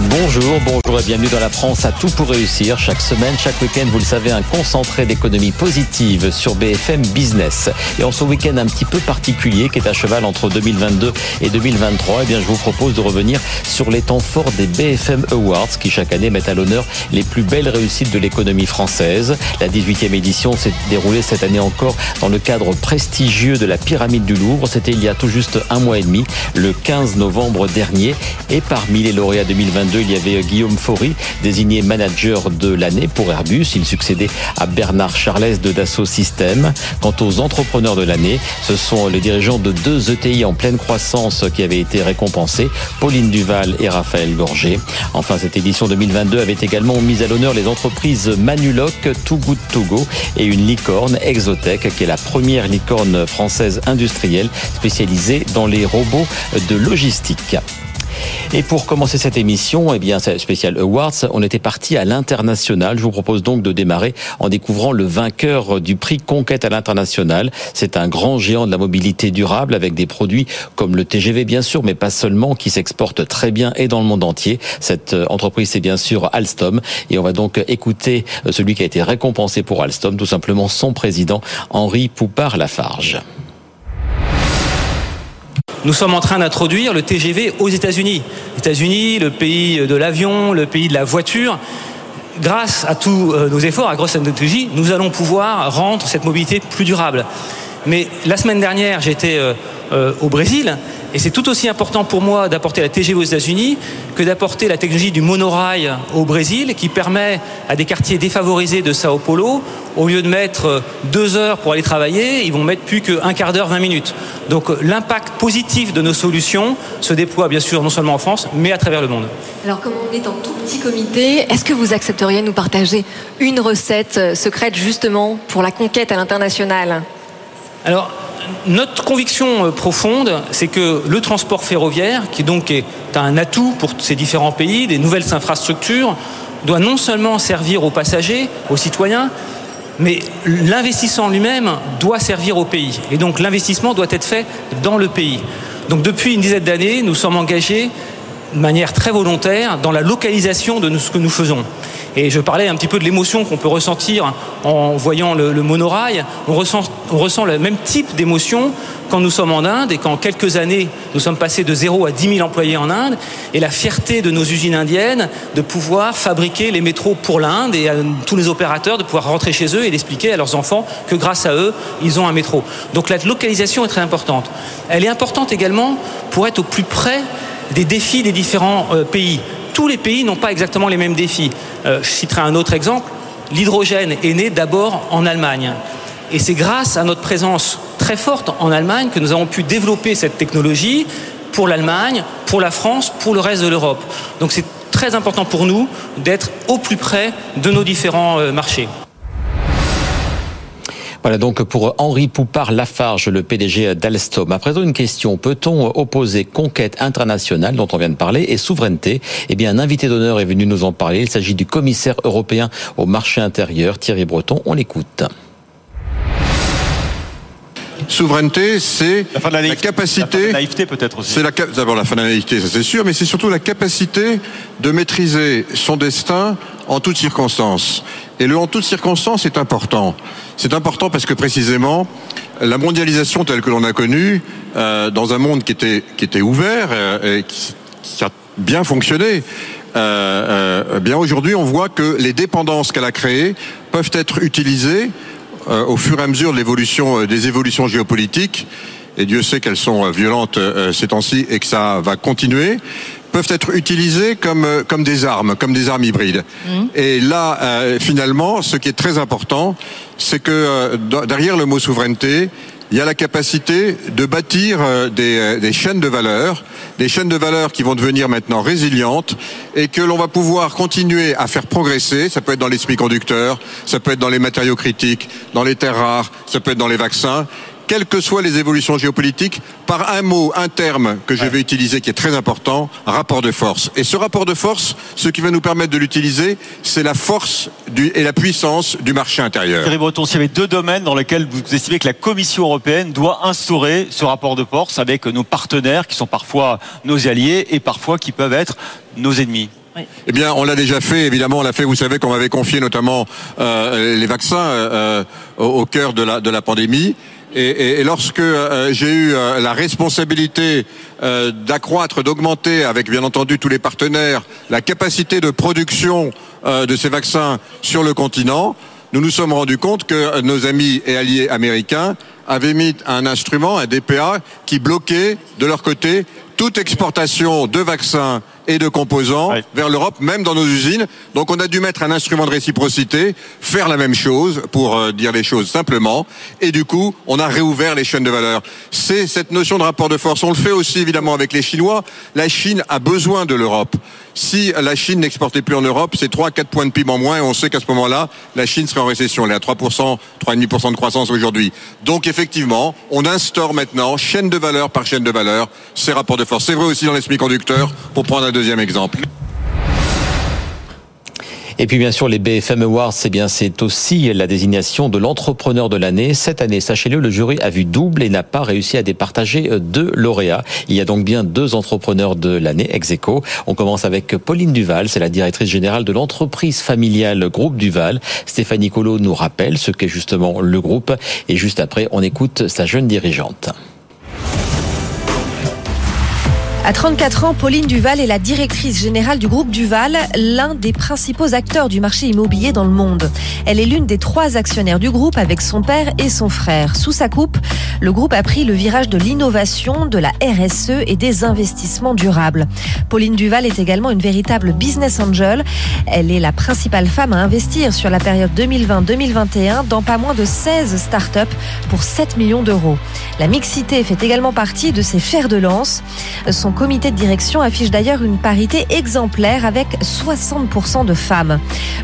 Bonjour, bonjour et bienvenue dans la France à tout pour réussir. Chaque semaine, chaque week-end, vous le savez, un concentré d'économie positive sur BFM Business. Et en ce week-end un petit peu particulier qui est à cheval entre 2022 et 2023, eh bien, je vous propose de revenir sur les temps forts des BFM Awards qui chaque année mettent à l'honneur les plus belles réussites de l'économie française. La 18e édition s'est déroulée cette année encore dans le cadre prestigieux de la pyramide du Louvre. C'était il y a tout juste un mois et demi, le 15 novembre dernier. Et parmi les lauréats 2022, il y avait Guillaume Faury, désigné manager de l'année pour Airbus. Il succédait à Bernard Charles de Dassault Systèmes. Quant aux entrepreneurs de l'année, ce sont les dirigeants de deux ETI en pleine croissance qui avaient été récompensés, Pauline Duval et Raphaël Gorger. Enfin, cette édition 2022 avait également mis à l'honneur les entreprises Manuloc, Too Good To et une licorne, Exotech, qui est la première licorne française industrielle spécialisée dans les robots de logistique. Et pour commencer cette émission, eh bien, spécial Awards, on était parti à l'international. Je vous propose donc de démarrer en découvrant le vainqueur du prix Conquête à l'international. C'est un grand géant de la mobilité durable avec des produits comme le TGV bien sûr, mais pas seulement, qui s'exporte très bien et dans le monde entier. Cette euh, entreprise, c'est bien sûr Alstom. Et on va donc écouter euh, celui qui a été récompensé pour Alstom, tout simplement son président, Henri Poupard-Lafarge. Nous sommes en train d'introduire le TGV aux États-Unis. États-Unis, le pays de l'avion, le pays de la voiture. Grâce à tous euh, nos efforts, à grosse technologie, nous allons pouvoir rendre cette mobilité plus durable. Mais la semaine dernière, j'étais euh, euh, au Brésil et c'est tout aussi important pour moi d'apporter la TGV aux États-Unis que d'apporter la technologie du monorail au Brésil, qui permet à des quartiers défavorisés de Sao Paulo, au lieu de mettre deux heures pour aller travailler, ils vont mettre plus qu'un quart d'heure, vingt minutes. Donc l'impact positif de nos solutions se déploie bien sûr non seulement en France, mais à travers le monde. Alors comme on est en tout petit comité, est-ce que vous accepteriez de nous partager une recette euh, secrète justement pour la conquête à l'international? Alors notre conviction euh, profonde, c'est que le transport ferroviaire, qui donc est un atout pour ces différents pays, des nouvelles infrastructures, doit non seulement servir aux passagers, aux citoyens, mais l'investissement lui-même doit servir au pays. Et donc l'investissement doit être fait dans le pays. Donc depuis une dizaine d'années, nous sommes engagés de manière très volontaire dans la localisation de ce que nous faisons. Et je parlais un petit peu de l'émotion qu'on peut ressentir en voyant le, monorail. On ressent, le même type d'émotion quand nous sommes en Inde et qu'en quelques années, nous sommes passés de 0 à 10 000 employés en Inde. Et la fierté de nos usines indiennes de pouvoir fabriquer les métros pour l'Inde et à tous les opérateurs de pouvoir rentrer chez eux et d'expliquer à leurs enfants que grâce à eux, ils ont un métro. Donc la localisation est très importante. Elle est importante également pour être au plus près des défis des différents euh, pays tous les pays n'ont pas exactement les mêmes défis. Euh, je citerai un autre exemple. L'hydrogène est né d'abord en Allemagne. Et c'est grâce à notre présence très forte en Allemagne que nous avons pu développer cette technologie pour l'Allemagne, pour la France, pour le reste de l'Europe. Donc c'est très important pour nous d'être au plus près de nos différents euh, marchés. Voilà donc pour Henri Poupard-Lafarge, le PDG d'Alstom. À présent, une question. Peut-on opposer conquête internationale, dont on vient de parler, et souveraineté? Eh bien, un invité d'honneur est venu nous en parler. Il s'agit du commissaire européen au marché intérieur, Thierry Breton. On l'écoute. Souveraineté, c'est la, capacité. La naïveté peut-être aussi. C'est d'abord la fin de la naïveté, ça c'est sûr, mais c'est surtout la capacité de maîtriser son destin en toutes circonstances. Et le en toutes circonstances est important. C'est important parce que précisément, la mondialisation telle que l'on a connue, euh, dans un monde qui était, qui était ouvert euh, et qui, a bien fonctionné, euh, euh, bien aujourd'hui on voit que les dépendances qu'elle a créées peuvent être utilisées euh, au fur et à mesure de l'évolution des évolutions géopolitiques et Dieu sait qu'elles sont violentes ces temps-ci et que ça va continuer peuvent être utilisées comme, euh, comme des armes, comme des armes hybrides. Mmh. Et là, euh, finalement, ce qui est très important, c'est que euh, derrière le mot souveraineté, il y a la capacité de bâtir des, des, chaînes de valeur, des chaînes de valeur qui vont devenir maintenant résilientes et que l'on va pouvoir continuer à faire progresser. Ça peut être dans les semi-conducteurs, ça peut être dans les matériaux critiques, dans les terres rares, ça peut être dans les vaccins quelles que soient les évolutions géopolitiques, par un mot, un terme que je vais utiliser qui est très important, rapport de force. Et ce rapport de force, ce qui va nous permettre de l'utiliser, c'est la force du, et la puissance du marché intérieur. Thierry Breton, s'il y avait deux domaines dans lesquels vous estimez que la Commission européenne doit instaurer ce rapport de force avec nos partenaires qui sont parfois nos alliés et parfois qui peuvent être nos ennemis. Eh bien, on l'a déjà fait. Évidemment, on l'a fait. Vous savez qu'on m'avait confié notamment euh, les vaccins euh, au, au cœur de la, de la pandémie. Et, lorsque euh, j'ai eu euh, la responsabilité euh, d'accroître, d'augmenter, avec bien entendu tous les partenaires, la capacité de production de ces vaccins sur le continent, nous nous sommes rendus compte que nos amis et alliés américains avaient mis un instrument, un DPA, qui bloquait de leur côté toute exportation de vaccins et de composants vers l'Europe, même dans nos usines. Donc on a dû mettre un instrument de réciprocité, faire la même chose, pour euh, dire les choses simplement, et du coup, on a réouvert les chaînes de valeur. C'est cette notion de rapport de force. On le fait aussi évidemment avec les Chinois. La Chine a besoin de l'Europe. Si la Chine n'exportait plus en Europe, c'est 3-4 points de PIB en moins, et on sait qu'à ce moment-là, la Chine serait en récession. Elle est à 3%, 3,5% de croissance aujourd'hui. Donc effectivement, on instaure maintenant, chaîne de valeur par chaîne de valeur, ces rapports de force. C'est vrai aussi dans les semi-conducteurs, pour prendre un deuxième exemple. Et puis bien sûr, les BFM Awards, c'est bien, c'est aussi la désignation de l'entrepreneur de l'année. Cette année, sachez-le, le jury a vu double et n'a pas réussi à départager deux lauréats. Il y a donc bien deux entrepreneurs de l'année, ex aequo. On commence avec Pauline Duval, c'est la directrice générale de l'entreprise familiale Groupe Duval. Stéphanie Colo nous rappelle ce qu'est justement le groupe. Et juste après, on écoute sa jeune dirigeante. À 34 ans, Pauline Duval est la directrice générale du groupe Duval, l'un des principaux acteurs du marché immobilier dans le monde. Elle est l'une des trois actionnaires du groupe avec son père et son frère. Sous sa coupe, le groupe a pris le virage de l'innovation, de la RSE et des investissements durables. Pauline Duval est également une véritable business angel. Elle est la principale femme à investir sur la période 2020-2021 dans pas moins de 16 startups pour 7 millions d'euros. La mixité fait également partie de ses fers de lance. Son comité de direction affiche d'ailleurs une parité exemplaire avec 60% de femmes.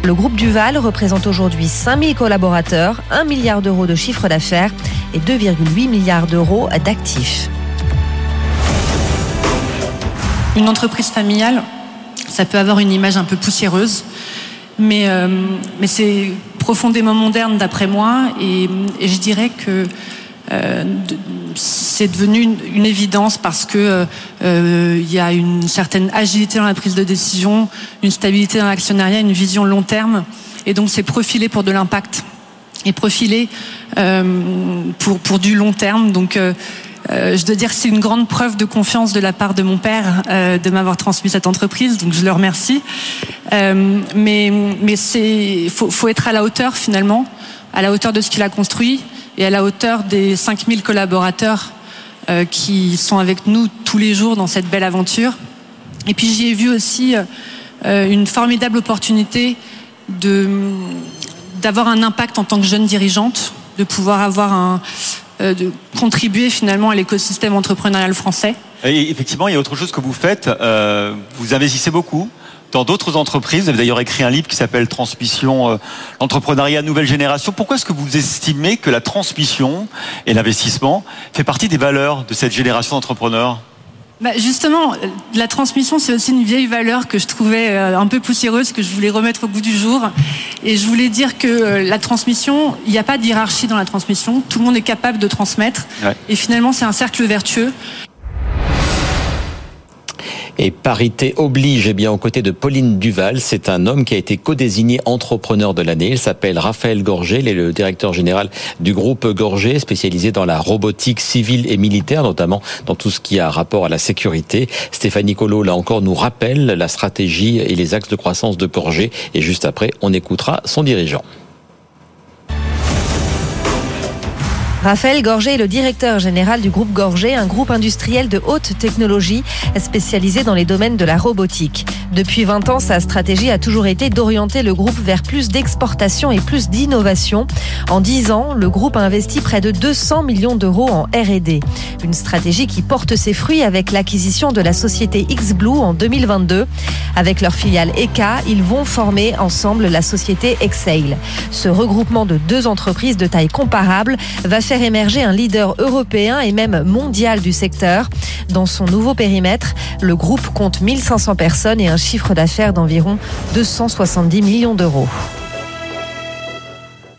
Le groupe Duval représente aujourd'hui 5000 collaborateurs, 1 milliard d'euros de chiffre d'affaires et 2,8 milliards d'euros d'actifs. Une entreprise familiale, ça peut avoir une image un peu poussiéreuse, mais, euh, mais c'est profondément moderne d'après moi, et, je dirais que c'est devenu une, une, évidence parce que euh, il y a une certaine agilité dans la prise de décision, une stabilité dans l'actionnariat, une vision long terme, et donc c'est profilé pour de l'impact et profilé euh, pour pour du long terme. Donc euh, je dois dire que c'est une grande preuve de confiance de la part de mon père euh, de m'avoir transmis cette entreprise, donc je le remercie. Euh, mais mais c'est faut, faut être à la hauteur finalement, à la hauteur de ce qu'il a construit et à la hauteur des 5000 collaborateurs euh, qui sont avec nous tous les jours dans cette belle aventure. Et puis j'y ai vu aussi euh, une formidable opportunité de d'avoir un impact en tant que jeune dirigeante, de pouvoir avoir un euh, de contribuer finalement à l'écosystème entrepreneurial français. Effectivement, il y a autre chose que vous faites. Vous investissez beaucoup dans d'autres entreprises. Vous avez d'ailleurs écrit un livre qui s'appelle Transmission, euh, l'entrepreneuriat nouvelle génération. Pourquoi est-ce que vous estimez que la transmission et l'investissement fait partie des valeurs de cette génération d'entrepreneurs? Bah justement, la transmission, c'est aussi une vieille valeur que je trouvais un peu poussiéreuse, que je voulais remettre au goût du jour. Et je voulais dire que la transmission, il n'y a pas de hiérarchie dans la transmission. Tout le monde est capable de transmettre. Ouais. Et finalement, c'est un cercle vertueux. Et parité oblige, eh bien, aux côtés de Pauline Duval, c'est un homme qui a été co-désigné entrepreneur de l'année. Il s'appelle Raphaël Gorgé, il est le directeur général du groupe Gorgé, spécialisé dans la robotique civile et militaire, notamment dans tout ce qui a rapport à la sécurité. Stéphanie Colo, là encore, nous rappelle la stratégie et les axes de croissance de Gorgé. Et juste après, on écoutera son dirigeant. Raphaël Gorgé est le directeur général du groupe Gorgé, un groupe industriel de haute technologie spécialisé dans les domaines de la robotique. Depuis 20 ans, sa stratégie a toujours été d'orienter le groupe vers plus d'exportation et plus d'innovation. En 10 ans, le groupe a investi près de 200 millions d'euros en R&D. Une stratégie qui porte ses fruits avec l'acquisition de la société XBlue en 2022. Avec leur filiale ECA, ils vont former ensemble la société Exail. Ce regroupement de deux entreprises de taille comparable va faire émerger un leader européen et même mondial du secteur. Dans son nouveau périmètre, le groupe compte 1500 personnes et un chiffre d'affaires d'environ 270 millions d'euros.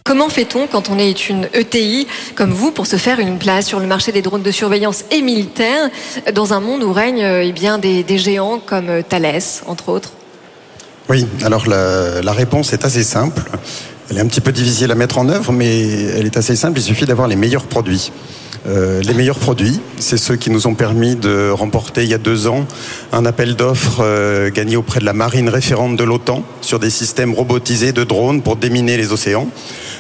Comment fait-on quand on est une ETI comme vous pour se faire une place sur le marché des drones de surveillance et militaires dans un monde où règnent eh bien, des, des géants comme Thales, entre autres? Oui, alors la, la réponse est assez simple. Elle est un petit peu difficile à mettre en œuvre, mais elle est assez simple. Il suffit d'avoir les meilleurs produits. Euh, les meilleurs produits, c'est ceux qui nous ont permis de remporter il y a deux ans un appel d'offres euh, gagné auprès de la marine référente de l'OTAN sur des systèmes robotisés de drones pour déminer les océans.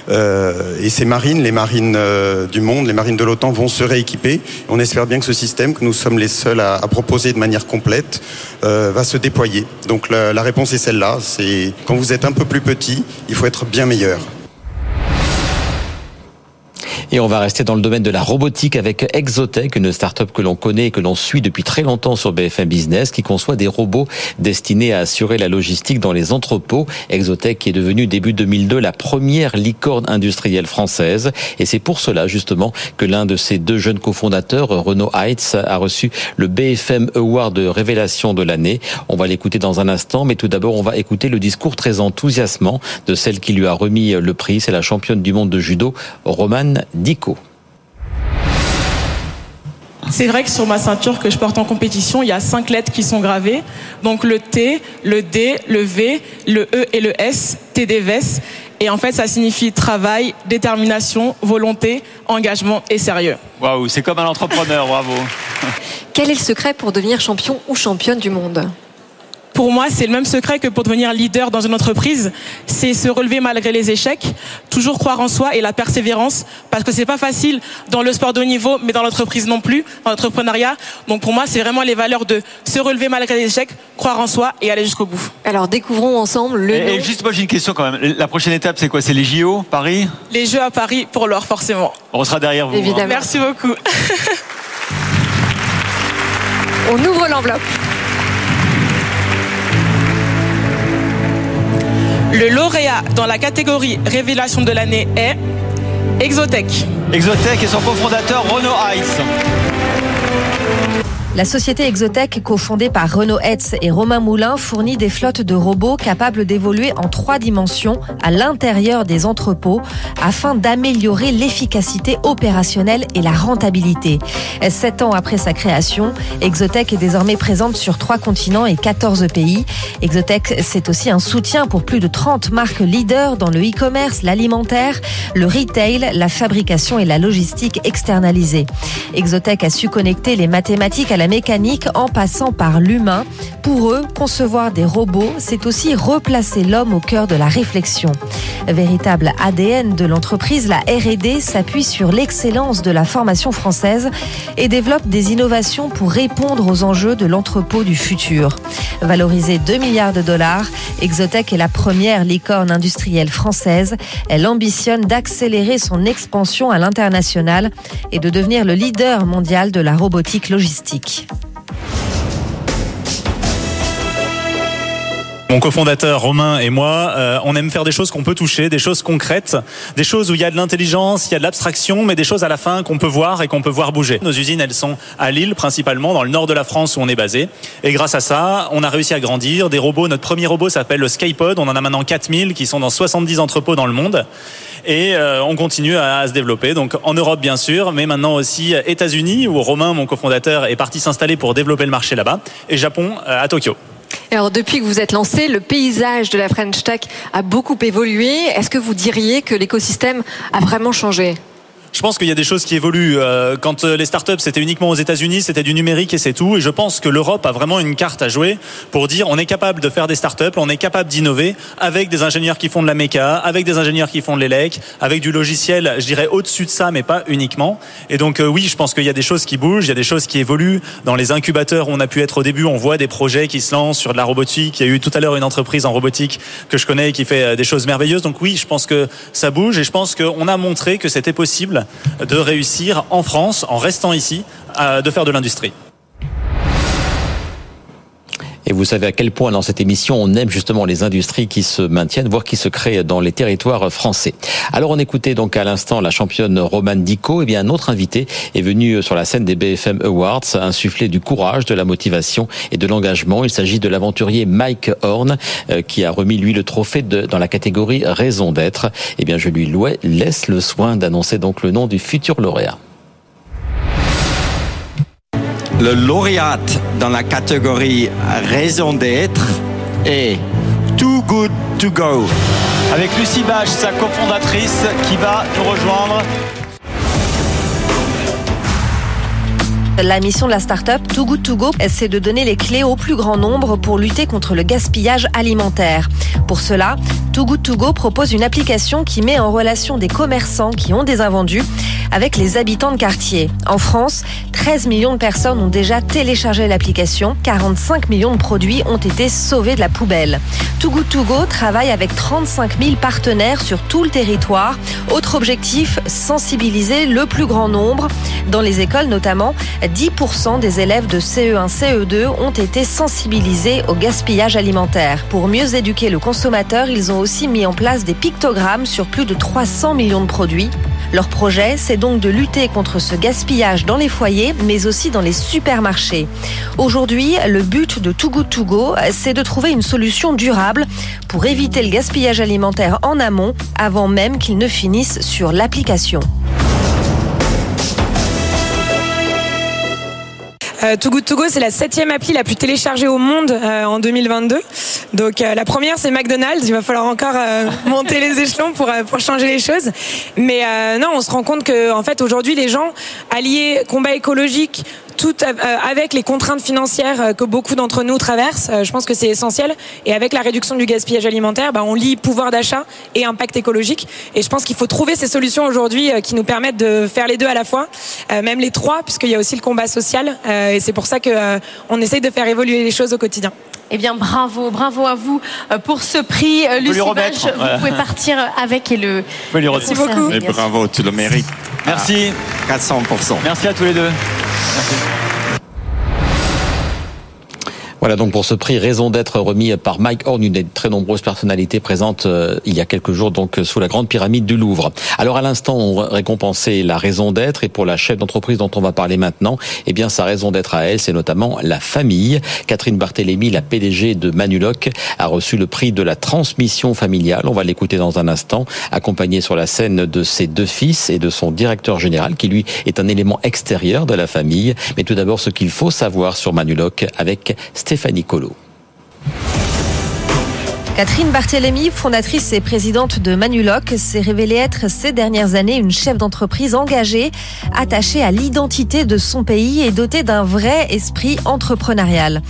Euh, et ces marines, les marines euh, du monde, les marines de l'OTAN vont se rééquiper. On espère bien que ce système, que nous sommes les seuls à, proposer de manière complète, euh, va se déployer. Donc la, la réponse est celle-là. C'est quand vous êtes un peu plus petit, il faut être bien meilleur. Et on va rester dans le domaine de la robotique avec Exotech, une start-up que l'on connaît et que l'on suit depuis très longtemps sur BFM Business, qui conçoit des robots destinés à assurer la logistique dans les entrepôts. Exotech est devenue début 2002 la première licorne industrielle française. Et c'est pour cela justement que l'un de ses deux jeunes cofondateurs, Renaud Heitz, a reçu le BFM Award de révélation de l'année. On va l'écouter dans un instant, mais tout d'abord on va écouter le discours très enthousiasmant de celle qui lui a remis le prix. C'est la championne du monde de judo, Romane Dico. C'est vrai que sur ma ceinture que je porte en compétition, il y a cinq lettres qui sont gravées. Donc le T, le D, le V, le E et le S, TDVS. Et en fait, ça signifie travail, détermination, volonté, engagement et sérieux. Waouh, c'est comme un entrepreneur, bravo. Quel est le secret pour devenir champion ou championne du monde? Pour moi, c'est le même secret que pour devenir leader dans une entreprise. C'est se relever malgré les échecs, toujours croire en soi et la persévérance, parce que c'est pas facile dans le sport de haut niveau, mais dans l'entreprise non plus, dans l'entrepreneuriat. Donc pour moi, c'est vraiment les valeurs de se relever malgré les échecs, croire en soi et aller jusqu'au bout. Alors découvrons ensemble le. Et, et juste moi j'ai une question quand même. La prochaine étape, c'est quoi? C'est les JO, Paris? Les Jeux à Paris pour l'or, forcément. On sera derrière vous. Évidemment. hein. Merci beaucoup. On ouvre l'enveloppe. Le lauréat dans la catégorie révélation de l'année est Exotech. Exotech et son cofondateur Renaud Heitz. La société Exotech, cofondée par Renaud Hetz et Romain Moulin, fournit des flottes de robots capables d'évoluer en trois dimensions à l'intérieur des entrepôts afin d'améliorer l'efficacité opérationnelle et la rentabilité. Sept ans après sa création, Exotech est désormais présente sur trois continents et 14 pays. Exotech, c'est aussi un soutien pour plus de 30 marques leaders dans le e-commerce, l'alimentaire, le retail, la fabrication et la logistique externalisée. Exotech a su connecter les mathématiques à la mécanique en passant par l'humain. Pour eux, concevoir des robots, c'est aussi replacer l'homme au cœur de la réflexion. Véritable ADN de l'entreprise, la R&D s'appuie sur l'excellence de la formation française et développe des innovations pour répondre aux enjeux de l'entrepôt du futur. Valorisée 2 milliards de dollars, Exotech est la première licorne industrielle française. Elle ambitionne d'accélérer son expansion à l'international et de devenir le leader mondial de la robotique logistique. Mon cofondateur Romain et moi, euh, on aime faire des choses qu'on peut toucher, des choses concrètes, des choses où il y a de l'intelligence, il y a de l'abstraction, mais des choses à la fin qu'on peut voir et qu'on peut voir bouger. Nos usines, elles sont à Lille principalement, dans le nord de la France où on est basé. Et grâce à ça, on a réussi à grandir. Des robots, notre premier robot s'appelle le Skypod. On en a maintenant 4000 qui sont dans 70 entrepôts dans le monde. Et euh, on continue à, se développer. Donc en Europe bien sûr, mais maintenant aussi États-Unis où Romain, mon cofondateur, est parti s'installer pour développer le marché là-bas, et Japon euh, à Tokyo. Alors depuis que vous êtes lancé, le paysage de la French Tech a beaucoup évolué. Est-ce que vous diriez que l'écosystème a vraiment changé? Je pense qu'il y a des choses qui évoluent. Euh, quand euh, les startups c'était uniquement aux États-Unis, c'était du numérique et c'est tout. Et je pense que l'Europe a vraiment une carte à jouer pour dire on est capable de faire des startups, on est capable d'innover avec des ingénieurs qui font de la méca, avec des ingénieurs qui font de l'élec, avec du logiciel, je dirais au-dessus de ça, mais pas uniquement. Et donc euh, oui, je pense qu'il y a des choses qui bougent, il y a des choses qui évoluent. Dans les incubateurs où on a pu être au début, on voit des projets qui se lancent sur de la robotique. Il y a eu tout à l'heure une entreprise en robotique que je connais qui fait des choses merveilleuses. Donc oui, je pense que ça bouge et je pense qu'on a montré que c'était possible de réussir en France, en restant ici, de faire de l'industrie. Et vous savez à quel point dans cette émission on aime justement les industries qui se maintiennent, voire qui se créent dans les territoires français. Alors on écoutait donc à l'instant la championne Romane Dico. Et eh bien un autre invité est venu sur la scène des BFM Awards insuffler du courage, de la motivation et de l'engagement. Il s'agit de l'aventurier Mike Horn euh, qui a remis lui le trophée dans la catégorie raison d'être. Et eh bien je lui laisse le soin d'annoncer donc le nom du futur lauréat. Le lauréat dans la catégorie raison d'être est Too Good To Go. Avec Lucie Bach, sa cofondatrice, qui va nous rejoindre. La mission de la start-up Too Good To Go, c'est de donner les clés au plus grand nombre pour lutter contre le gaspillage alimentaire. Pour cela, Too Good To Go propose une application qui met en relation des commerçants qui ont des invendus avec les habitants de quartier. En France, 13 millions de personnes ont déjà téléchargé l'application. 45 millions de produits ont été sauvés de la poubelle. Too Good To Go travaille avec 35 000 partenaires sur tout le territoire. Autre objectif, sensibiliser le plus grand nombre. Dans les écoles notamment, 10% des élèves de CE1, CE2 ont été sensibilisés au gaspillage alimentaire. Pour mieux éduquer le consommateur, ils ont aussi mis en place des pictogrammes sur plus de 300 millions de produits. Leur projet, c'est donc de lutter contre ce gaspillage dans les foyers, mais aussi dans les supermarchés. Aujourd'hui, le but de Too c'est de trouver une solution durable pour éviter le gaspillage alimentaire en amont, avant même qu'il ne finisse sur l'application. Euh, Too Good To Go, c'est la septième appli la plus téléchargée au monde euh, en 2022. Donc euh, la première, c'est McDonald's. Il va falloir encore euh, monter les échelons pour, pour changer les choses. Mais non, on se rend compte que en fait aujourd'hui, les gens alliés combat écologique, tout avec les contraintes financières que beaucoup d'entre nous traversent, je pense que c'est essentiel. Et avec la réduction du gaspillage alimentaire, bah, on lie pouvoir d'achat et impact écologique. Et je pense qu'il faut trouver ces solutions aujourd'hui qui nous permettent de faire les deux à la fois, même les trois, puisqu'il y a aussi le combat social. Et c'est pour ça qu'on essaye de faire évoluer les choses au quotidien. Eh bien, bravo, bravo à vous euh, pour ce prix. Euh, Lucie Bach, vous pouvez partir avec et le. Merci beaucoup. Et bravo, tu le mérites. Merci. 400%. Merci à tous les deux. Merci. Voilà donc pour ce prix raison d'être remis par Mike Horn, une des très nombreuses personnalités présentes euh, il y a quelques jours donc sous la grande pyramide du Louvre. Alors à l'instant on récompensait la raison d'être et pour la chef d'entreprise dont on va parler maintenant, eh bien sa raison d'être à elle c'est notamment la famille. Catherine Barthélémy, la PDG de Manuloc, a reçu le prix de la transmission familiale. On va l'écouter dans un instant, accompagnée sur la scène de ses deux fils et de son directeur général qui lui est un élément extérieur de la famille. Mais tout d'abord ce qu'il faut savoir sur Manuloc avec Stéphanie Colo. Catherine Barthélémy, fondatrice et présidente de Manuloc, s'est révélée être ces dernières années une chef d'entreprise engagée, attachée à l'identité de son pays et dotée d'un vrai esprit entrepreneurial.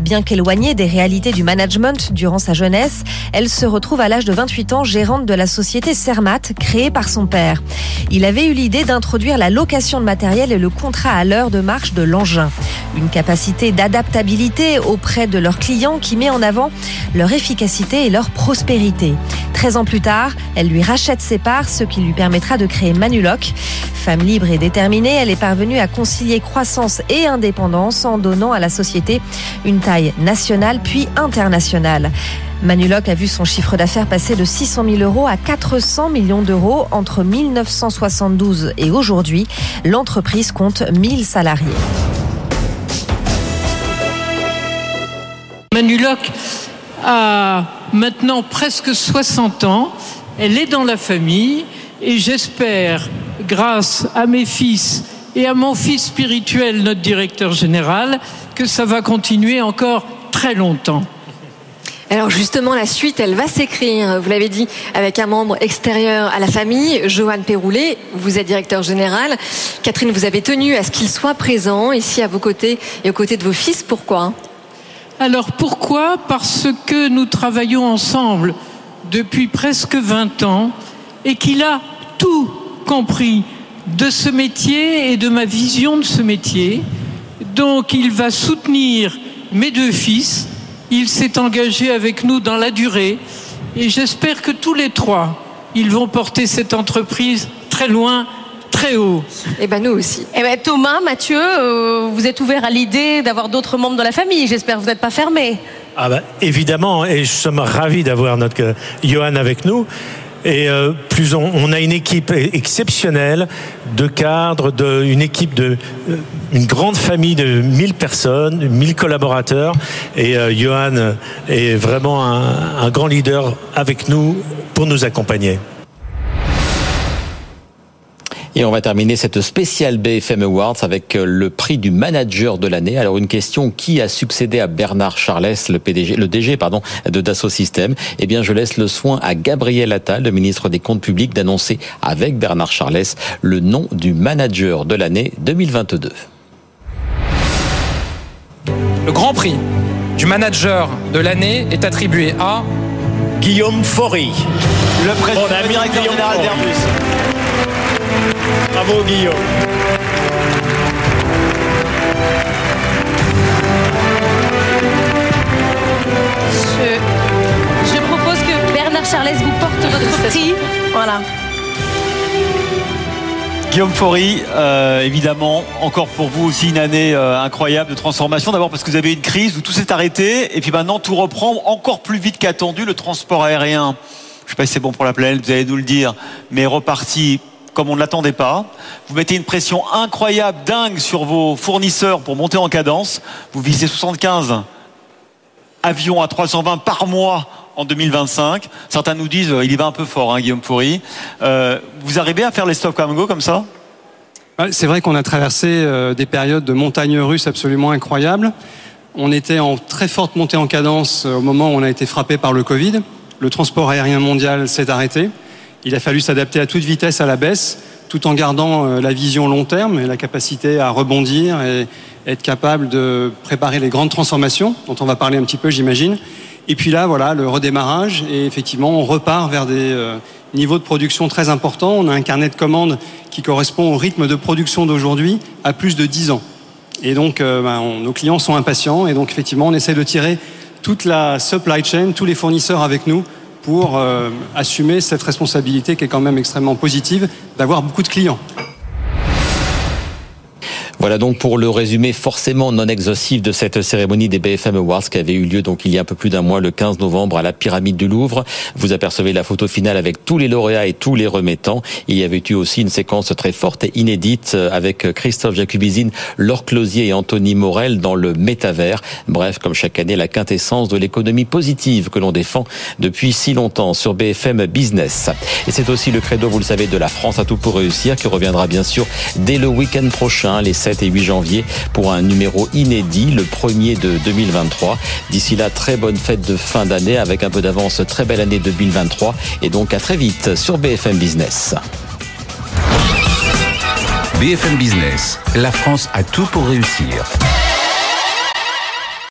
Bien qu'éloignée des réalités du management durant sa jeunesse, elle se retrouve à l'âge de 28 ans gérante de la société Cermat, créée par son père. Il avait eu l'idée d'introduire la location de matériel et le contrat à l'heure de marche de l'engin. Une capacité d'adaptabilité auprès de leurs clients qui met en avant leur efficacité et leur prospérité. 13 ans plus tard, elle lui rachète ses parts, ce qui lui permettra de créer Manuloc. Femme libre et déterminée, elle est parvenue à concilier croissance et indépendance en donnant à la société une taille nationale puis internationale. Manuloc a vu son chiffre d'affaires passer de 600 000 euros à 400 millions d'euros entre 1972 et aujourd'hui. L'entreprise compte 1000 salariés. Manuloc a maintenant presque 60 ans. Elle est dans la famille et j'espère, grâce à mes fils et à mon fils spirituel, notre directeur général, que ça va continuer encore très longtemps. Alors justement, la suite, elle va s'écrire, vous l'avez dit, avec un membre extérieur à la famille, Johan Péroulet. Vous êtes directeur général. Catherine, vous avez tenu à ce qu'il soit présent ici à vos côtés et aux côtés de vos fils. Pourquoi? Alors pourquoi Parce que nous travaillons ensemble depuis presque 20 ans et qu'il a tout compris de ce métier et de ma vision de ce métier. Donc il va soutenir mes deux fils. Il s'est engagé avec nous dans la durée et j'espère que tous les trois, ils vont porter cette entreprise très loin très haut. Et eh ben nous aussi. Eh ben Thomas, Mathieu, euh, vous êtes ouvert à l'idée d'avoir d'autres membres de la famille. J'espère que vous n'êtes pas fermé. Ah bah, évidemment, et je sommes ravi d'avoir notre euh, Johan avec nous. Et euh, plus on, a une équipe exceptionnelle de cadres, de, une équipe de une grande famille de 1000 personnes, 1000 collaborateurs. Et euh, Johan est vraiment un, un grand leader avec nous pour nous accompagner. Et on va terminer cette spéciale BFM Awards avec euh, le prix du manager de l'année. Alors une question qui a succédé à Bernard Charles, le PDG, le DG pardon de Dassault Systèmes? Eh bien, je laisse le soin à Gabriel Attal, le ministre des Comptes Publics, d'annoncer avec Bernard Charles le nom du manager de l'année 2022. Le grand prix du manager de l'année est attribué à Guillaume Faury, le président directeur général d'Airbus. Bravo Guillaume. Je, propose que Bernard Charles vous porte votre prix. Voilà. Guillaume Faury, euh, évidemment, encore pour vous aussi une année euh, incroyable de transformation. D'abord parce que vous avez une crise où tout s'est arrêté et puis maintenant tout reprend encore plus vite qu'attendu. Le transport aérien, je ne sais pas si c'est bon pour la planète, vous allez nous le dire, mais reparti comme on ne l'attendait pas. Vous mettez une pression incroyable, dingue sur vos fournisseurs pour monter en cadence. Vous visez 75 avions à 320 par mois en 2025. Certains nous disent euh, il y va un peu fort, hein, Guillaume Pourry. Euh, vous arrivez à faire les stop come go comme ça? C'est vrai qu'on a traversé euh, des périodes de montagnes russes absolument incroyables. On était en très forte montée en cadence au moment où on a été frappé par le Covid. Le transport aérien mondial s'est arrêté. Il a fallu s'adapter à toute vitesse à la baisse, tout en gardant euh, la vision long terme et la capacité à rebondir et être capable de préparer les grandes transformations, dont on va parler un petit peu, j'imagine. Et puis là, voilà, le redémarrage, et effectivement, on repart vers des euh, niveaux de production très importants. On a un carnet de commandes qui correspond au rythme de production d'aujourd'hui à plus de 10 ans. Et donc, euh, ben, nos clients sont impatients, et donc effectivement, on essaie de tirer toute la supply chain, tous les fournisseurs avec nous pour euh, assumer cette responsabilité qui est quand même extrêmement positive d'avoir beaucoup de clients. Voilà donc pour le résumé forcément non exhaustif de cette cérémonie des BFM Awards qui avait eu lieu donc il y a un peu plus d'un mois, le 15 novembre, à la Pyramide du Louvre. Vous apercevez la photo finale avec tous les lauréats et tous les remettants. Il y avait eu aussi une séquence très forte et inédite avec Christophe Jacubizine, Laure Closier et Anthony Morel dans le métavers. Bref, comme chaque année, la quintessence de l'économie positive que l'on défend depuis si longtemps sur BFM Business. Et c'est aussi le credo, vous le savez, de la France à tout pour réussir qui reviendra bien sûr dès le week-end prochain, les 7 et 8 janvier pour un numéro inédit, le premier de 2023. D'ici là, très bonne fête de fin d'année avec un peu d'avance, très belle année 2023 et donc à très vite sur BFM Business. BFM Business, la France a tout pour réussir.